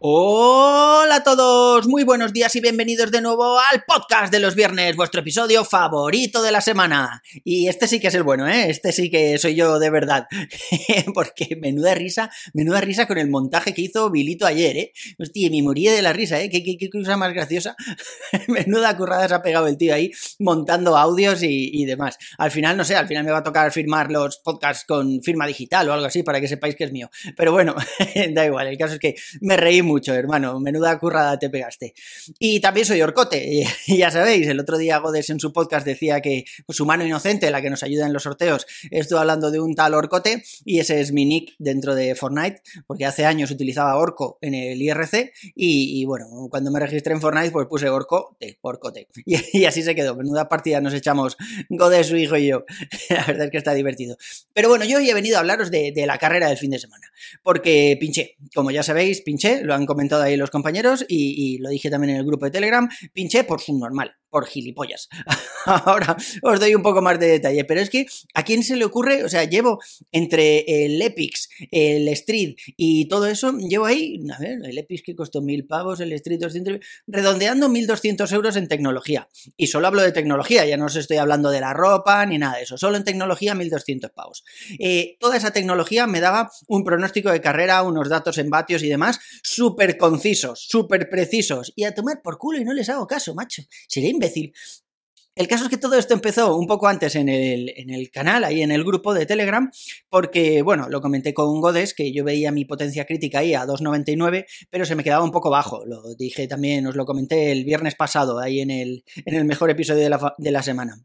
Hola a todos, muy buenos días y bienvenidos de nuevo al podcast de los viernes, vuestro episodio favorito de la semana. Y este sí que es el bueno, ¿eh? Este sí que soy yo de verdad. Porque menuda risa, menuda risa con el montaje que hizo Vilito ayer, ¿eh? Hostia, me morí de la risa, ¿eh? ¿Qué, qué, cosa más graciosa? menuda currada se ha pegado el tío ahí montando audios y, y demás. Al final, no sé, al final me va a tocar firmar los podcasts con firma digital o algo así para que sepáis que es mío. Pero bueno, da igual, el caso es que me reí mucho, hermano. Menuda currada te pegaste. Y también soy Orcote. Y ya sabéis, el otro día Godes en su podcast decía que pues, su mano inocente, la que nos ayuda en los sorteos, estuvo hablando de un tal Orcote y ese es mi nick dentro de Fortnite, porque hace años utilizaba Orco en el IRC y, bueno, cuando me registré en Fortnite pues puse Orcote, Orcote. Y, así se quedó. Menuda partida nos echamos Godes, su hijo y yo. La verdad es que está divertido. Pero bueno, yo hoy he venido a hablaros de, de la carrera del fin de semana, porque pinché. Como ya sabéis, pinché, lo han comentado ahí los compañeros y, lo dije también en el grupo de Telegram, pinché por su normal por gilipollas. Ahora os doy un poco más de detalle, pero es que a quién se le ocurre, o sea, llevo entre el Epix, el Street y todo eso, llevo ahí, a ver, el Epix que costó mil pavos, el Street 200, redondeando 1200 euros en tecnología. Y solo hablo de tecnología, ya no os estoy hablando de la ropa ni nada de eso, solo en tecnología 1200 pavos. Eh, toda esa tecnología me daba un pronóstico de carrera, unos datos en vatios y demás, súper concisos, súper precisos, y a tomar por culo y no les hago caso, macho. Sería imbécil. El caso es que todo esto empezó un poco antes en el, en el, canal, ahí en el grupo de Telegram, porque, bueno, lo comenté con Godes, que yo veía mi potencia crítica ahí a 2.99, pero se me quedaba un poco bajo. Lo dije también, os lo comenté el viernes pasado, ahí en el, en el mejor episodio de la, de la semana.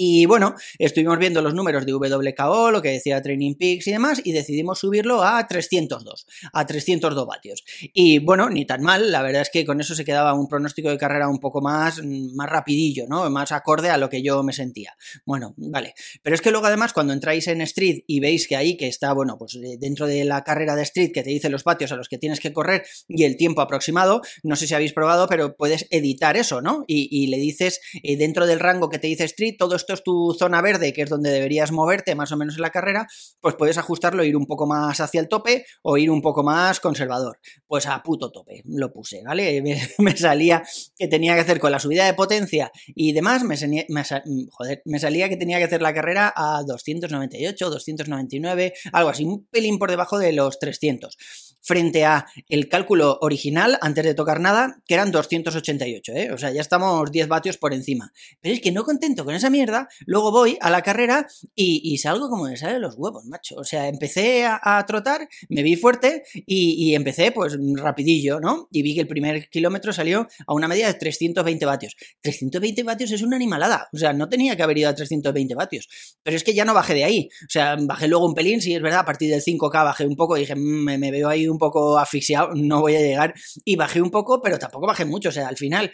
Y bueno, estuvimos viendo los números de WKO, lo que decía Training Peaks y demás, y decidimos subirlo a 302, a 302 vatios. Y bueno, ni tan mal, la verdad es que con eso se quedaba un pronóstico de carrera un poco más, mm, más rapidillo, ¿no? Más acorde a lo que yo me sentía. Bueno, vale. Pero es que luego además cuando entráis en Street y veis que ahí, que está, bueno, pues dentro de la carrera de Street que te dice los vatios a los que tienes que correr y el tiempo aproximado, no sé si habéis probado, pero puedes editar eso, ¿no? Y, le dices, eh, dentro del rango que te dice Street, todo esto es tu zona verde, que es donde deberías moverte más o menos en la carrera, pues puedes ajustarlo, ir un poco más hacia el tope o ir un poco más conservador. Pues a puto tope lo puse, ¿vale? Me, salía que tenía que hacer con la subida de potencia y demás, me, me salía que tenía que hacer la carrera a 298, 299, algo así, un pelín por debajo de los 300 frente a el cálculo original antes de tocar nada, que eran 288, ¿eh? O sea, ya estamos 10 vatios por encima. Pero es que no contento con esa mierda, luego voy a la carrera y, salgo como de sale los huevos, macho. O sea, empecé a, trotar, me vi fuerte y, empecé pues rapidillo, ¿no? Y vi que el primer kilómetro salió a una media de 320 vatios. 320 vatios es una animalada, o sea, no tenía que haber ido a 320 vatios. Pero es que ya no bajé de ahí, o sea, bajé luego un pelín, sí es verdad, a partir del 5K bajé un poco y dije, mm, me, me veo ahí un poco asfixiado, no voy a llegar. Y bajé un poco, pero tampoco bajé mucho. O sea, al final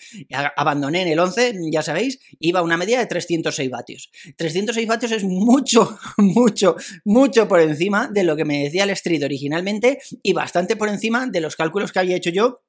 abandoné en el 11, ya sabéis, iba a una media de 306 vatios. 306 vatios es mucho, mucho, mucho por encima de lo que me decía el Street originalmente y bastante por encima de los cálculos que había hecho yo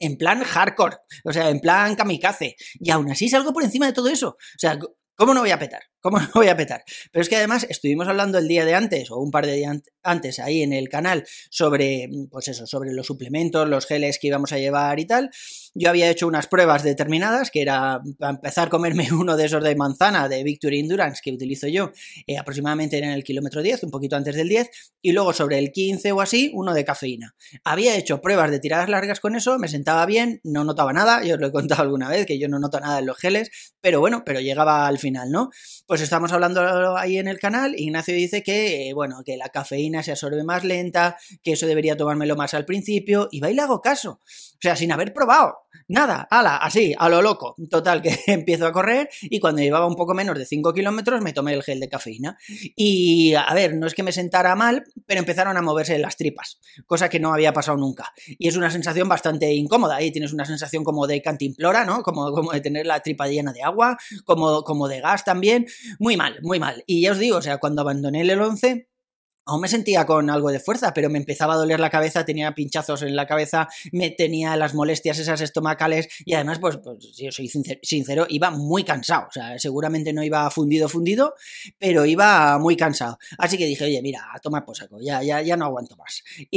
en plan hardcore, o sea, en plan kamikaze. Y aún así salgo por encima de todo eso. O sea, ¿cómo no voy a petar? ¿Cómo no voy a petar? Pero es que además estuvimos hablando el día de antes o un par de días antes ahí en el canal sobre, pues eso, sobre los suplementos, los geles que íbamos a llevar y tal. Yo había hecho unas pruebas determinadas, que era empezar a comerme uno de esos de manzana de Victory Endurance que utilizo yo eh, aproximadamente en el kilómetro 10, un poquito antes del 10, y luego sobre el 15 o así, uno de cafeína. Había hecho pruebas de tiradas largas con eso, me sentaba bien, no notaba nada, yo os lo he contado alguna vez, que yo no noto nada en los geles, pero bueno, pero llegaba al final, ¿no? Pues estamos hablando ahí en el canal, Ignacio dice que, eh, bueno, que la cafeína se absorbe más lenta, que eso debería tomármelo más al principio, y va y le hago caso. O sea, sin haber probado. Nada, ala, así, a lo loco. Total, que empiezo a correr y cuando llevaba un poco menos de 5 kilómetros me tomé el gel de cafeína. Y, a ver, no es que me sentara mal, pero empezaron a moverse las tripas, cosa que no había pasado nunca. Y es una sensación bastante incómoda. Ahí tienes una sensación como de cantimplora, ¿no? Como, como de tener la tripa llena de agua, como, como de gas también. Muy mal, muy mal. Y ya os digo, o sea, cuando abandoné el 11 aún me sentía con algo de fuerza, pero me empezaba a doler la cabeza, tenía pinchazos en la cabeza, me tenía las molestias esas estomacales y además, pues, pues yo soy sincero, iba muy cansado, o sea, seguramente no iba fundido, fundido, pero iba muy cansado. Así que dije, oye, mira, a tomar ya, ya, ya no aguanto más.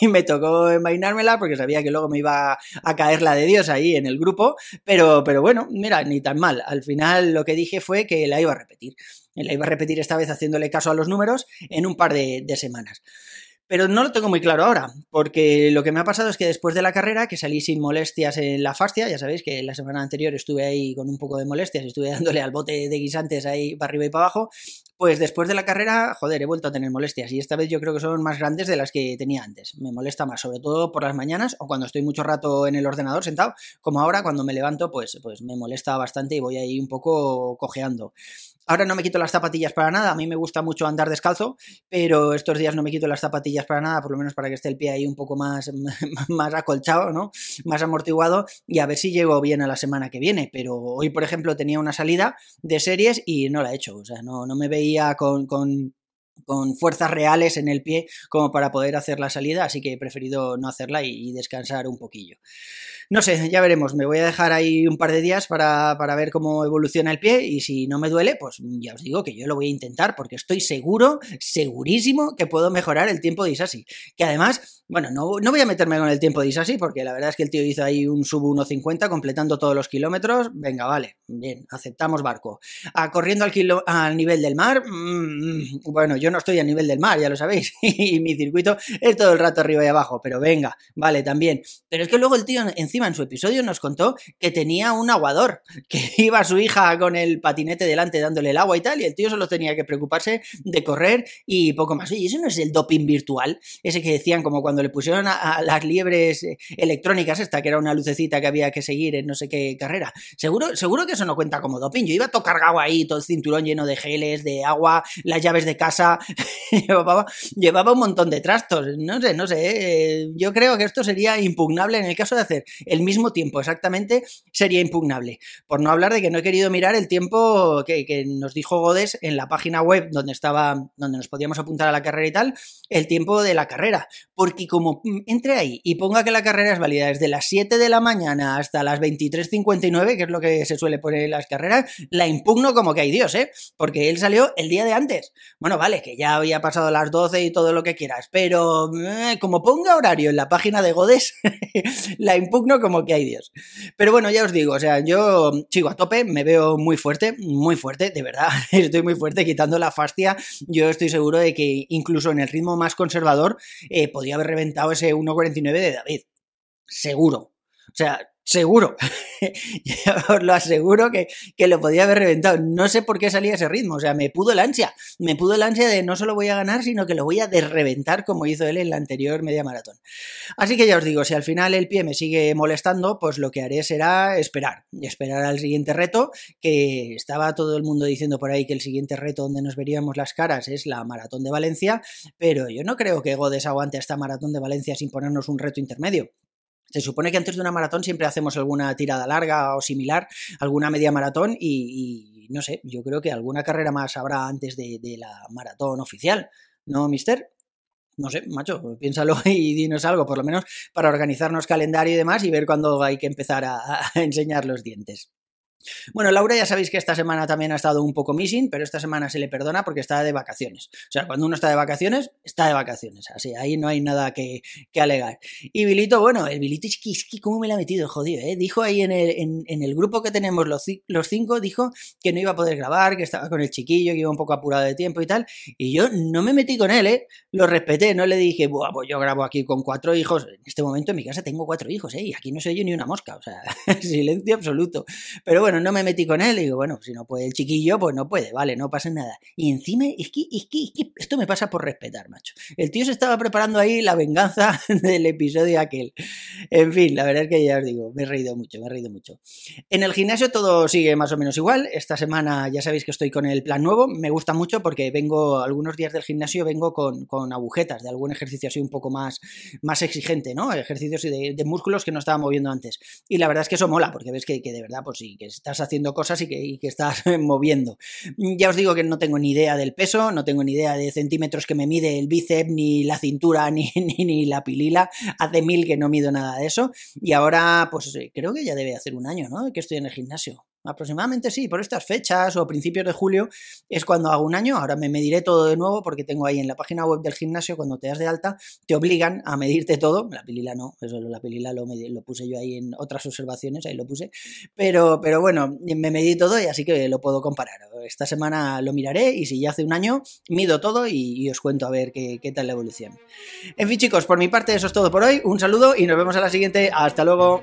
Y, me tocó envainármela porque sabía que luego me iba a caer la de Dios ahí en el grupo, pero, pero bueno, mira, ni tan mal. Al final lo que dije fue que la iba a repetir. La iba a repetir esta vez haciéndole caso a los números en un par de, semanas. Pero no lo tengo muy claro ahora, porque lo que me ha pasado es que después de la carrera, que salí sin molestias en la fascia, ya sabéis que la semana anterior estuve ahí con un poco de molestias, estuve dándole al bote de guisantes ahí para arriba y para abajo, pues después de la carrera, joder, he vuelto a tener molestias y esta vez yo creo que son más grandes de las que tenía antes. Me molesta más, sobre todo por las mañanas o cuando estoy mucho rato en el ordenador sentado, como ahora cuando me levanto, pues, pues me molesta bastante y voy ahí un poco cojeando. Ahora no me quito las zapatillas para nada, a mí me gusta mucho andar descalzo, pero estos días no me quito las zapatillas para nada, por lo menos para que esté el pie ahí un poco más, más acolchado, ¿no? Más amortiguado y a ver si llego bien a la semana que viene. Pero hoy, por ejemplo, tenía una salida de series y no la he hecho, o sea, no, no me veía con, con con fuerzas reales en el pie como para poder hacer la salida, así que he preferido no hacerla y, descansar un poquillo. No sé, ya veremos. Me voy a dejar ahí un par de días para, para, ver cómo evoluciona el pie y si no me duele, pues ya os digo que yo lo voy a intentar porque estoy seguro, segurísimo que puedo mejorar el tiempo de Isasi. Que además, bueno, no, no voy a meterme con el tiempo de Isasi porque la verdad es que el tío hizo ahí un sub 1.50 completando todos los kilómetros. Venga, vale, bien, aceptamos barco. A, ah, corriendo al, kilo, al nivel del mar, mmm, bueno, yo no estoy a nivel del mar, ya lo sabéis, y mi circuito es todo el rato arriba y abajo, pero venga, vale, también. Pero es que luego el tío encima en su episodio nos contó que tenía un aguador, que iba su hija con el patinete delante dándole el agua y tal, y el tío solo tenía que preocuparse de correr y poco más. Oye, ¿eso no es el doping virtual? Ese que decían como cuando le pusieron a, las liebres eh, electrónicas esta, que era una lucecita que había que seguir en no sé qué carrera. Seguro, seguro que eso no cuenta como doping. Yo iba todo cargado ahí, todo el cinturón lleno de geles, de agua, las llaves de casa, llevaba, llevaba un montón de trastos. No sé, no sé. Eh, yo creo que esto sería impugnable en el caso de hacer el mismo tiempo exactamente, sería impugnable. Por no hablar de que no he querido mirar el tiempo que, nos dijo Godes en la página web donde estaba, donde nos podíamos apuntar a la carrera y tal, el tiempo de la carrera. Porque como entre ahí y ponga que la carrera es válida desde las 7 de la mañana hasta las 23.59, que es lo que se suele poner en las carreras, la impugno como que hay Dios, ¿eh? Porque él salió el día de antes. Bueno, vale, que ya había pasado las 12 y todo lo que quieras, pero eh, como ponga horario en la página de Godes, la impugno como que hay Dios. Pero bueno, ya os digo, o sea, yo sigo a tope, me veo muy fuerte, muy fuerte, de verdad, estoy muy fuerte quitando la fascia. Yo estoy seguro de que incluso en el ritmo más conservador eh, podía haber reventado ese 1.49 de David. Seguro. O sea, seguro. os lo aseguro que, que, lo podía haber reventado. No sé por qué salía ese ritmo. O sea, me pudo el ansia. Me pudo el ansia de no solo voy a ganar, sino que lo voy a desreventar como hizo él en la anterior media maratón. Así que ya os digo, si al final el pie me sigue molestando, pues lo que haré será esperar. Esperar al siguiente reto, que estaba todo el mundo diciendo por ahí que el siguiente reto donde nos veríamos las caras es la maratón de Valencia, pero yo no creo que Godes aguante esta maratón de Valencia sin ponernos un reto intermedio. Se supone que antes de una maratón siempre hacemos alguna tirada larga o similar, alguna media maratón y, no sé, yo creo que alguna carrera más habrá antes de, la maratón oficial, ¿no, mister? No sé, macho, piénsalo y dinos algo, por lo menos para organizarnos calendario y demás y ver cuándo hay que empezar a enseñar los dientes. Bueno, Laura ya sabéis que esta semana también ha estado un poco missing, pero esta semana se le perdona porque está de vacaciones. O sea, cuando uno está de vacaciones, está de vacaciones. Así, ahí no hay nada que, alegar. Y Vilito, bueno, el Vilito es que, es que cómo me la ha metido, jodido, ¿eh? Dijo ahí en el, en, el grupo que tenemos los, los, cinco, dijo que no iba a poder grabar, que estaba con el chiquillo, que iba un poco apurado de tiempo y tal. Y yo no me metí con él, ¿eh? Lo respeté, no le dije, Buah, pues yo grabo aquí con cuatro hijos. En este momento en mi casa tengo cuatro hijos, ¿eh? Y aquí no soy yo ni una mosca, o sea, silencio absoluto. Pero bueno, no me metí con él y digo, bueno, si no puede el chiquillo, pues no puede, vale, no pasa nada. Y encima, es que, es que esto me pasa por respetar, macho. El tío se estaba preparando ahí la venganza del episodio aquel. En fin, la verdad es que ya os digo, me he reído mucho, me he reído mucho. En el gimnasio todo sigue más o menos igual. Esta semana ya sabéis que estoy con el plan nuevo. Me gusta mucho porque vengo, algunos días del gimnasio vengo con, con agujetas de algún ejercicio así un poco más, más exigente, ¿no? Ejercicios de, de músculos que no estaba moviendo antes. Y la verdad es que eso mola, porque ves que, que de verdad, pues sí, que estás haciendo cosas y que, estás moviendo. Ya os digo que no tengo ni idea del peso, no tengo ni idea de centímetros que me mide el bíceps, ni la cintura, ni, ni, la pilila. Hace mil que no mido nada de eso. Y ahora, pues creo que ya debe hacer un año, ¿no? Que estoy en el gimnasio. Aproximadamente sí, por estas fechas o principios de julio es cuando hago un año. Ahora me mediré todo de nuevo porque tengo ahí en la página web del gimnasio, cuando te das de alta, te obligan a medirte todo. La pilila no, eso la pilila lo, puse yo ahí en otras observaciones, ahí lo puse. Pero, pero bueno, me medí todo y así que lo puedo comparar. Esta semana lo miraré y si ya hace un año, mido todo y, os cuento a ver qué, qué tal la evolución. En fin, chicos, por mi parte eso es todo por hoy. Un saludo y nos vemos a la siguiente. Hasta luego.